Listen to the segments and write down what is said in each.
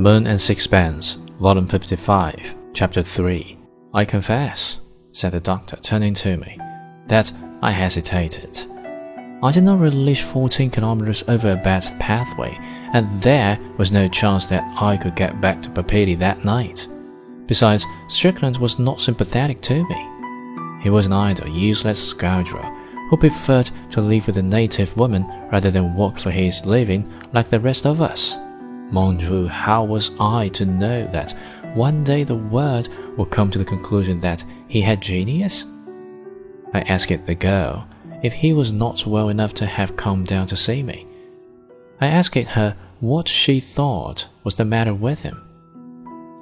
Moon and Sixpence, Volume 55, Chapter 3. I confess, said the doctor, turning to me, that I hesitated. I did not relish 14 kilometers over a bad pathway, and there was no chance that I could get back to Papeete that night. Besides, Strickland was not sympathetic to me. He was an idle, useless scoundrel who preferred to live with a native woman rather than work for his living like the rest of us. Mon Dieu, how was I to know that one day the world would come to the conclusion that he had genius? I asked the girl if he was not well enough to have come down to see me. I asked her what she thought was the matter with him.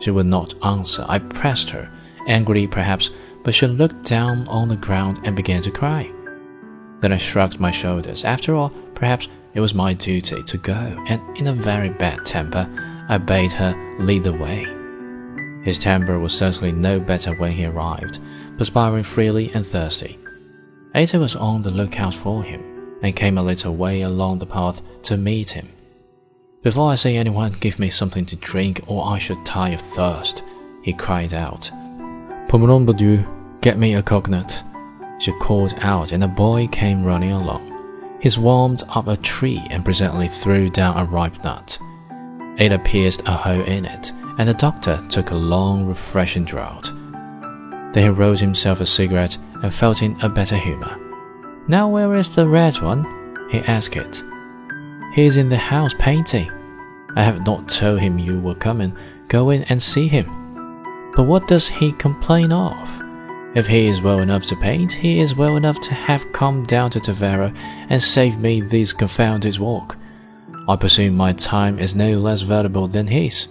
She would not answer. I pressed her, angrily perhaps, but she looked down on the ground and began to cry. Then I shrugged my shoulders. After all, perhaps it was my duty to go, and in a very bad temper, I bade her lead the way. His temper was certainly no better when he arrived, perspiring freely and thirsty. Ata was on the lookout for him, and came a little way along the path to meet him. Before I see anyone give me something to drink, or I should die of thirst, he cried out. Pomeron get me a coconut. She called out, and a boy came running along. He swarmed up a tree and presently threw down a ripe nut. Ata pierced a hole in it, and the doctor took a long, refreshing draught. Then he rolled himself a cigarette and felt in a better humor. Now, where is the red one? he asked it. He is in the house painting. I have not told him you were coming. Go in and see him. But what does he complain of? If he is well enough to paint, he is well enough to have come down to Taravao and saved me this confounded walk. I presume my time is no less valuable than his.